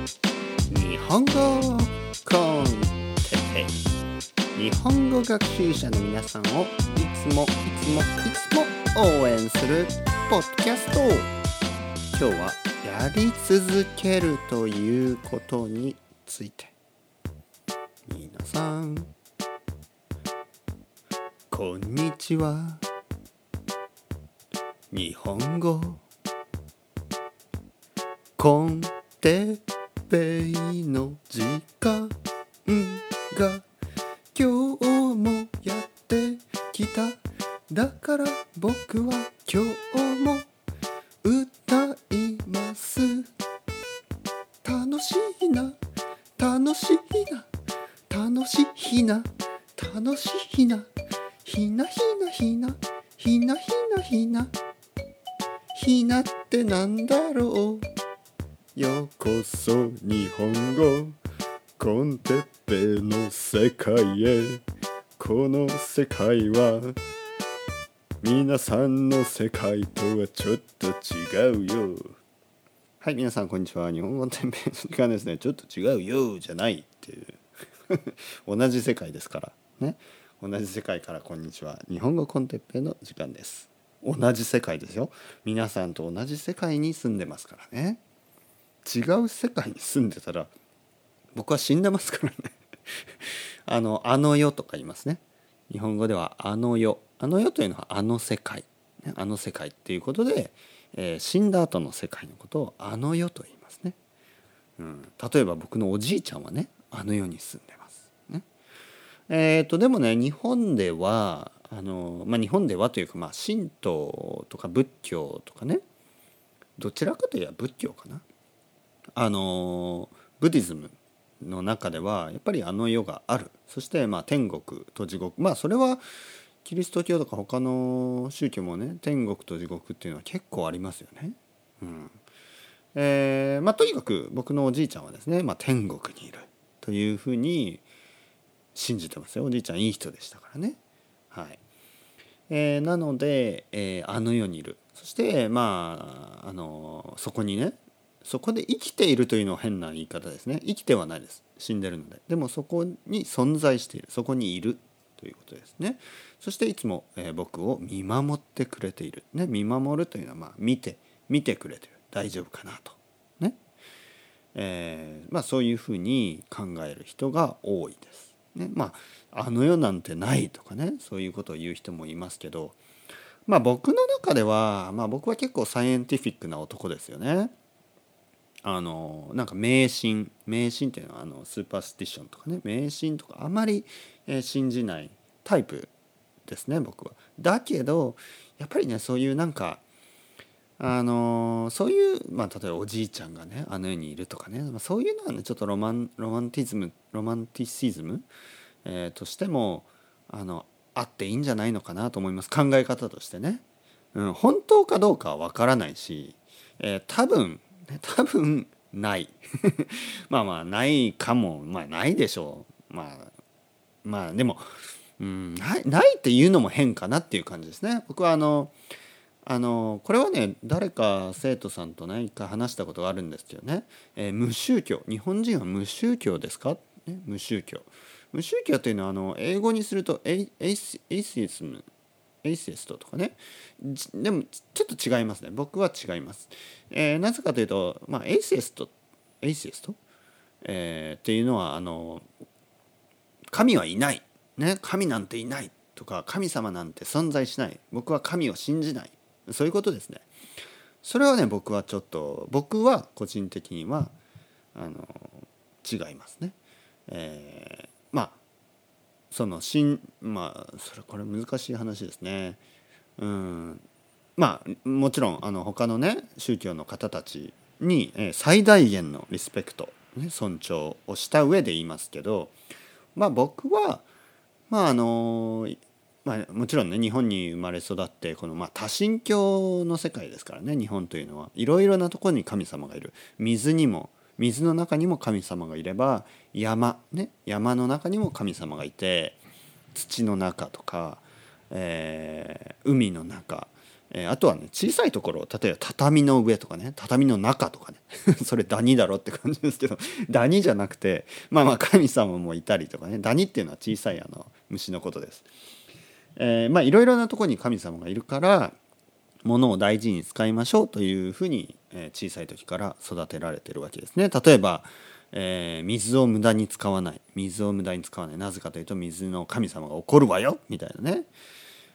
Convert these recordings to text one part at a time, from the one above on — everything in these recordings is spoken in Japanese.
日本語コンテッペ日本語学習者の皆さんをいつもいつもいつも応援するポッドキャスト。今日はやり続けるということについて。皆さんこんにちは。日本語コンテッペイの時間が今日もやってきた。だから僕は今日も歌います。楽しいな。楽しいな。楽しいな。楽しいな。ひなひなひな。ひなひなひな。ひなってなんだろう？ようこそ日本語。コンテッペの世界へ。この世界は皆さんの世界とはちょっと違うよ。はい皆さんこんにちは。日本語テンペの時間ですねちょっと違うよじゃないっていう。同じ世界ですから。ね。同じ世界からこんにちは。日本語コンテッペの時間です。同じ世界ですよ。皆さんと同じ世界に住んでますからね。違う世界に住んでたら僕は死んでますからね。あの「あの世」とか言いますね。日本語では「あの世」あの世というのはあの世界。あの世界っていうことで、えー、死んだ後の世界のことをあの世と言いますね、うん、例えば僕のおじいちゃんはねあの世に住んでます。ね。えっ、ー、とでもね日本ではあの、まあ、日本ではというか、まあ、神道とか仏教とかね。どちらかといえば仏教かな。あのブディズムの中ではやっぱりあの世がある。そしてまあ天国と地獄。まあそれはキリスト教とか他の宗教もね天国と地獄っていうのは結構ありますよね。うん。えーまあ、とにかく僕のおじいちゃんはですね、まあ、天国にいるというふうに信じてますよ。おじいちゃんいい人でしたからね。はい。えー、なので、えー、あの世にいる。そしてまああのそこにねそこで生きているというのは変な言い方ですね。生きてはないです。死んでるので。でもそこに存在している。そこにいるということですね。そしていつも、えー、僕を見守ってくれている、ね、見守るというのはまあ見て見てくれてる。大丈夫かなと。ね。えー、まあそういうふうに考える人が多いです。ね、まああの世なんてないとかね。そういうことを言う人もいますけど。まあ僕の中ではまあ僕は結構サイエンティフィックな男ですよね。あのなんか迷信迷信っていうのはあのスーパースティションとかね迷信とかあまり、え、信じないタイプですね僕は。だけどやっぱりねそういうなんかあのそういう、まあ、例えばおじいちゃんがねあの世にいるとかね、まあ、そういうのはねちょっとロマンロマンティズムロマンティシズム、えー、としてもあのあっていいんじゃないのかなと思います考え方としてね。うん、本当かどうかは分からないし、えー、多分 多分ない。まあまあないかも。まあないでしょう。まあまあでも、うん、ないないっていうのも変かなっていう感じですね。僕はあのあのこれはね誰か生徒さんと何か話したことがあるんですけどね、えー、無宗教。日本人は無宗教ですか、ね、無宗教。無宗教というのはあの英語にするとエイ atheism。atheist とかね。でもちょっと違いますね。僕は違います、えー、なぜかというと、まあ、 atheistエイセスト、えー、っていうのはあの神はいない、ね、神なんていない。とか神様なんて存在しない。僕は神を信じない。そういうことですね。それはね僕はちょっと僕は個人的にはあの違いますね、えー、まあその新まあそれこれ難しい話ですね。うん。まあもちろんあの他のね宗教の方たちに、え最大限のリスペクト、ね、尊重をした上で言いますけどまあ僕はまああのまあ、もちろんね日本に生まれ育ってこの、まあ、多神教の世界ですからね日本というのは。いろいろなところに神様がいる。水にも水の中にも神様がいれば山ね山の中にも神様がいて土の中とか、えー、海の中、えー、あとはね小さいところ例えば畳の上とかね畳の中とかね それダニだろって感じですけどダニじゃなくてまあまあ神様もいたりとかねダニっていうのは小さいあの虫のことです。えー、まあいろいろなとこに神様がいるから物を大事に使いましょうというふうに、え、小さい時から育てられてるわけですね。例えば、えー、水を無駄に使わない。水を無駄に使わない。なぜかというと水の神様が怒るわよ。みたいなね。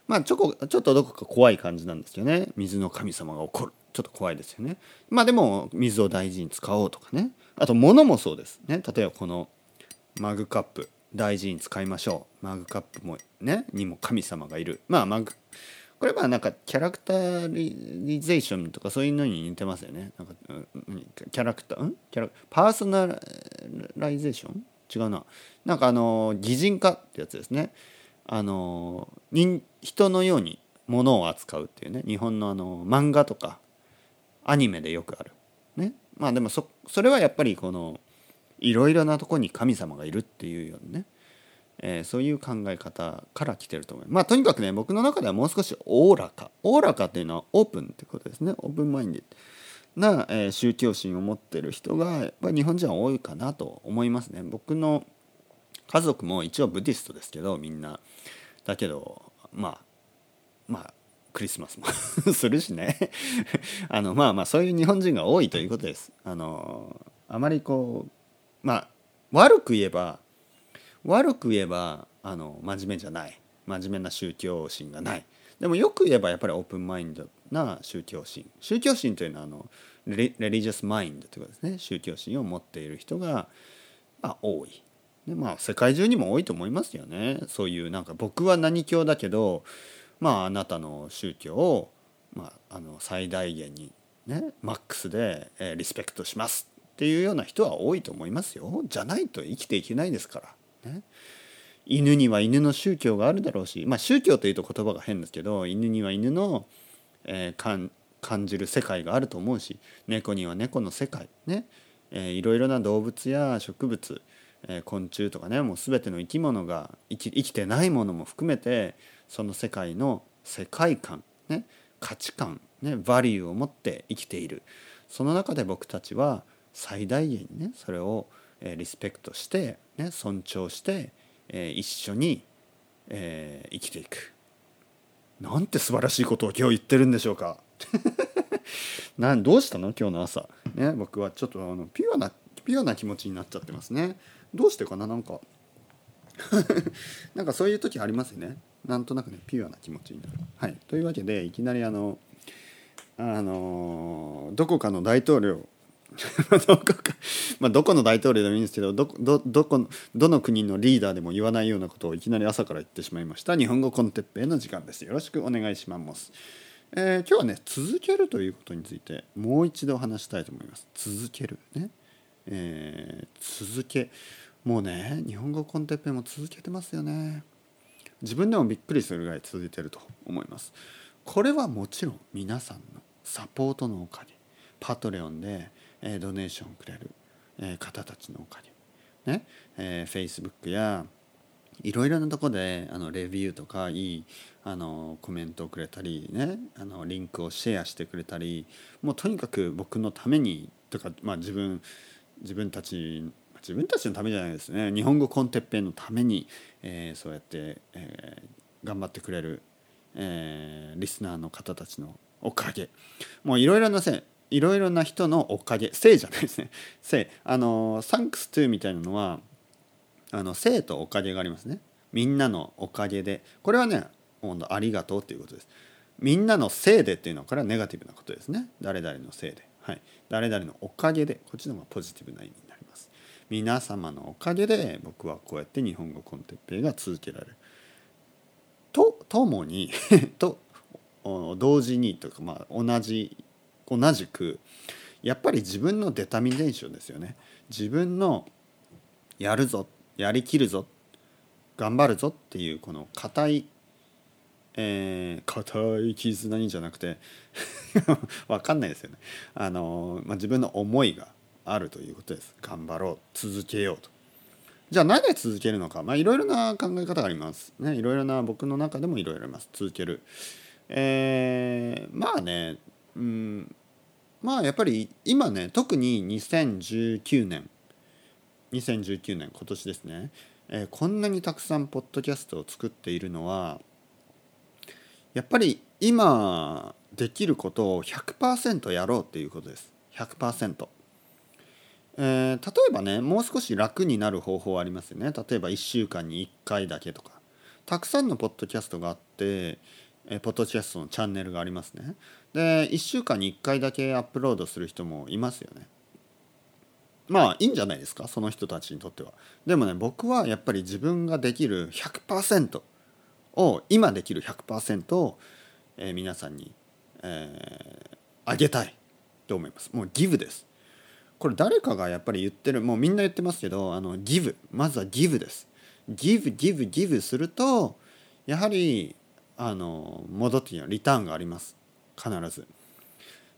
まあちょこちょっとどこか怖い感じなんですよね。水の神様が怒る。ちょっと怖いですよね。まあでも水を大事に使おうとかね。あと物もそうですね。例えばこのマグカップ大事に使いましょう。マグカップもねにも神様がいる。まあマグこれはなんか characterization とかそういうのに似てますよね。なんかキャラクター？ん？キャラ personalization？違うな。なんかあの擬人化ってやつですね。あの人のようにものを扱うっていうね。日本のあの漫画とかアニメでよくある。ね、まあでもそそれはやっぱりこのいろいろなとこに神様がいるっていうようなね、えー、そういう考え方から来てると思います。まあとにかくね僕の中ではもう少しおおらかおおらかっていうのはオープンってことですねオープンマインディな、えー、宗教心を持ってる人がやっぱり日本人は多いかなと思いますね。僕の家族も一応ブディストですけどみんなだけどまあまあクリスマスも するしね あのまあまあそういう日本人が多いということです。あのあまりこうまあ悪く言えば悪く言えばあの真面目じゃない。真面目な宗教心がない。でもよく言えばやっぱりオープンマインドな宗教心。宗教心というのはあのレリジャスマインドということですね。宗教心を持っている人が、まあ、多い。でまあ世界中にも多いと思いますよね。そういうなんか僕は何教だけどまああなたの宗教を、まあ、あの最大限にねマックスで、えー、リスペクトしますっていうような人は多いと思いますよ。じゃないと生きていけないですから。ね。犬には犬の宗教があるだろうしまあ宗教というと言葉が変ですけど犬には犬の、えー、感じる世界があると思うし猫には猫の世界ね、えー、いろいろな動物や植物え昆虫とかねもう全ての生き物が生き生きてないものも含めてその世界の世界観、ね、価値観、ね、バリューを持って生きている。その中で僕たちは最大限にねそれを、えリスペクトして、ね、尊重して、え一緒に、え生きていく。なんて素晴らしいことを今日言ってるんでしょうか。なんどうしたの？今日の朝、ね、僕はちょっとあのピュアなピュアな気持ちになっちゃってますね。どうしてかな？なんか。なんかそういう時ありますよね。なんとなくねピュアな気持ちになる。はい、というわけでいきなりあのあのどこかの大統領。どこか、まあ、どこの大統領でもいいんですけどどどどこのどの国のリーダーでも言わないようなことをいきなり朝から言ってしまいました。日本語コンテッペイの時間です。よろしくお願いします、えー、今日はね続けるということについてもう一度話したいと思います。続ける。ね、えー、続け。もうね日本語コンテッペも続けてますよね。自分でもびっくりするぐらい続いてると思います。これはもちろん皆さんのサポートのおかげ。パトレオンで、ドネーションをくれる、方たちのおかげね、えー、Facebook やいろいろなとこであのレビューとかいいあのコメントをくれたりね。あのリンクをシェアしてくれたりもうとにかく僕のためにとか、まあ、自分自分たち自分たちのためじゃないですね。日本語コンてっぺいのために、えー、そうやって、えー、頑張ってくれる、えー、リスナーの方たちのおかげ。もういろいろなせいろいろな人のおかげせいじゃないですね。せいあの thanks to みたいなのはあの生とおかげがありますね。みんなのおかげで。これはねありがとうっていうことです。みんなのせいでっていうのはこれはネガティブなことですね。誰々のせいで。はい。誰々のおかげでこっちの方がポジティブな意味になります。皆様のおかげで僕はこうやって日本語コンテッペイが続けられる。と ともにと同時にというかまあ同じ同じくやっぱり自分のデタミネーションですよね。自分のやるぞやりきるぞ頑張るぞっていうこの硬いえー、硬い絆にじゃなくて 分かんないですよね。あのまあ、自分の思いがあるということです。頑張ろう続けようと。じゃあなぜ続けるのか。まあいろいろな考え方があります。ねいろいろな僕の中でもいろいろあります。続ける。えー、まあねうん。まあやっぱり今ね特に2019年。2019年今年ですね、えー、こんなにたくさんポッドキャストを作っているのはやっぱり今できることを100%やろうっていうことです。100%。えー、例えばねもう少し楽になる方法ありますよね。例えば1週間に1回だけとか。たくさんのポッドキャストがあって、えー、ポッドキャストのチャンネルがありますね。で1週間に1回だけアップロードする人もいますよね。まあい。いんじゃないですか？その人たちにとっては。でもね僕はやっぱり自分ができる100%を今できる100%を、えー、皆さんに、えー、あげたいと思います。もうギブです。これ誰かがやっぱり言ってるもうみんな言ってますけどあのギブ。まずはギブです。ギブギブギブするとやはりあの戻ってきリターンがあります必ず。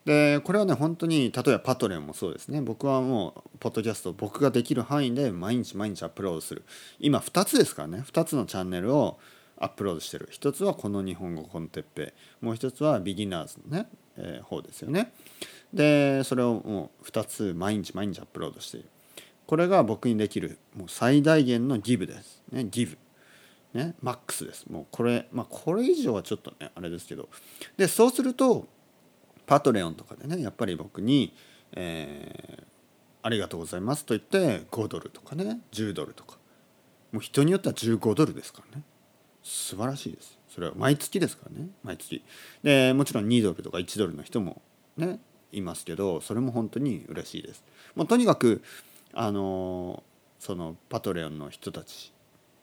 でこれはね本当に例えばパトレンもそうですね。僕はもうポッドキャスト僕ができる範囲で毎日毎日アップロードする。今2つですからね。2つのチャンネルをアップロードしてる。一つはこの日本語コンテッペもう一つはビギナーズのね、えー、方ですよね。でそれをもう2つ毎日毎日アップロードしている。これが僕にできるもう最大限のギブですね。ギブ。ねマックスです。もうこれまあこれ以上はちょっとねあれですけど。でそうするとパトレオンとかでねやっぱり僕に、えー、ありがとうございますと言って5ドルとかね10ドルとか。もう人によっては15ドルですからね。素晴らしいです。それは毎月ですからね。毎月。でもちろん2ドルとか1ドルの人もねいますけどそれも本当に嬉しいです。もうとにかくあのそのパトレオンの人たち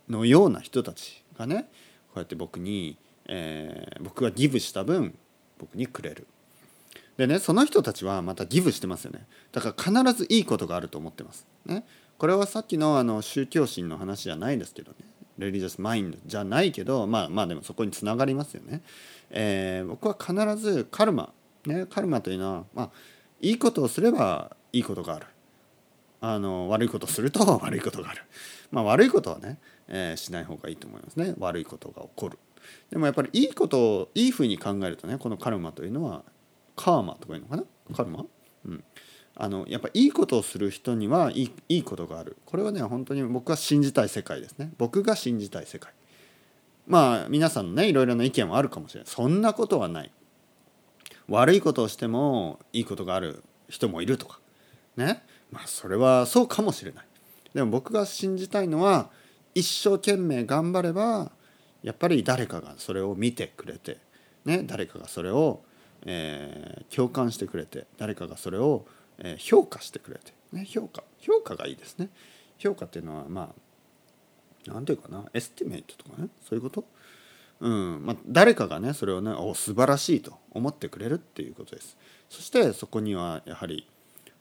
のような人たちがねこうやって僕に、えー、僕がギブした分僕にくれる。でねその人たちはまたギブしてますよねだから必ずいいことがあると思ってます。ね、これはさっきのあの宗教心の話じゃないですけどねレリジャスマインドじゃないけどまあまあでもそこにつながりますよね。えー、僕は必ずカルマね、カルマというのは、まあ、いいことをすればいいことがあるあの悪いことすると 悪いことがある、まあ、悪いことはね、えー、しない方がいいと思いますね。悪いことが起こる。でもやっぱりいいことをいいふうに考えるとねこのカルマというのはカーマとかいうのかな？カルマ？うん。あのやっぱいいことをする人にはいいいいことがある。これはね本当に僕が信じたい世界ですね。僕が信じたい世界。まあ皆さんのねいろいろな意見はあるかもしれない。そんなことはない。悪いことをしてもいいことがある人もいるとか。ね？まあそれはそうかもしれない。でも僕が信じたいのは一生懸命頑張ればやっぱり誰かがそれを見てくれて、ね、誰かがそれを、えー、共感してくれて誰かがそれを、えー、評価してくれて、ね、評価評価がいいですね。評価っていうのはまあ何て言うかな estimate とかねそういうこと？うんまあ、誰かがねそれをねお素晴らしいと思ってくれるっていうことです。そしてそこにはやはり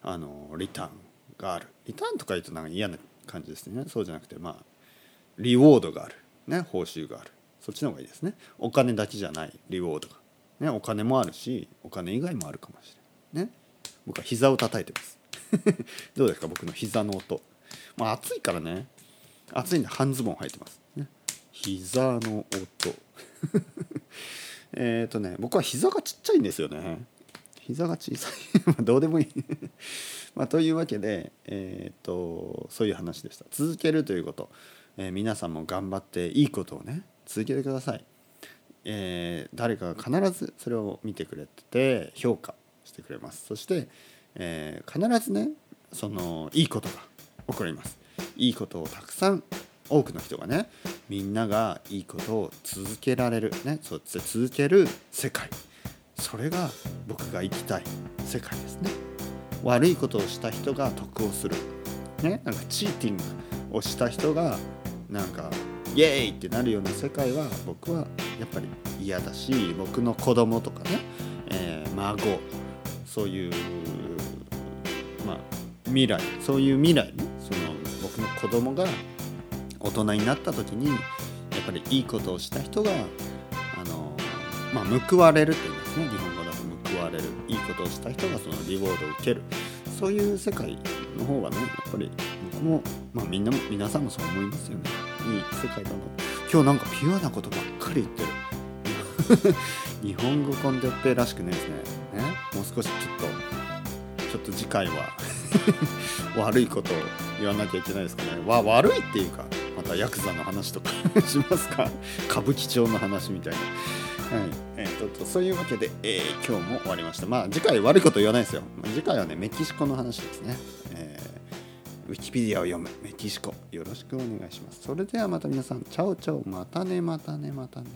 あのリターンがある。リターンとか言うとなんか嫌な感じですね。そうじゃなくてまあ reward がある、ね、報酬がある。そっちの方がいいですね。お金だけじゃない。 reward が、ね、お金もあるしお金以外もあるかもしれない。ね。僕は膝を叩いてます。どうですか？僕の膝の音。まあ暑いからね。暑いんで半ズボン履いてます。ね。膝の音。えっとね僕は膝がちっちゃいんですよね。膝が小さい。まどうでもいい。まあ、というわけで、えーと、そういう話でした。続けるということ、えー、皆さんも頑張っていいことをね続けてください、えー、誰かが必ずそれを見てくれて評価してくれます。そして、えー、必ずねそのいいことが起こります。いいことをたくさん多くの人がねみんながいいことを続けられる。ねそう続ける世界。それが僕が生きたい世界ですね。悪いことをした人が得をする。ね？なんかチーティングをした人がなんかイエーイってなるような世界は僕はやっぱり嫌だし僕の子供とかね、えー、孫そういうまあ未来そういう未来ね。その僕の子供が大人になった時にやっぱりいいことをした人が、まあ、報われるといいますね。日本語だと報われる。いいことをした人がそのリボードを受ける。そういう世界の方がねやっぱり僕も、まあ、みんな皆さんもそう思いますよね。いい世界だな。今日なんかピュアなことばっかり言ってる。日本語コンテッペらしくないですね。ねもう少しちょっとちょっと次回は 悪いことを言わなきゃいけないですかね。わ悪いっていうかまたヤクザの話とか しますか？歌舞伎町の話みたいな。えー、とそういうわけで、えー、今日も終わりました。まあ次回悪いこと言わないですよ。次回はねメキシコの話ですね、えー、ウィキペディアを読む。メキシコ。よろしくお願いします。それではまた皆さん。チャオチャオ。またねまたねまたね。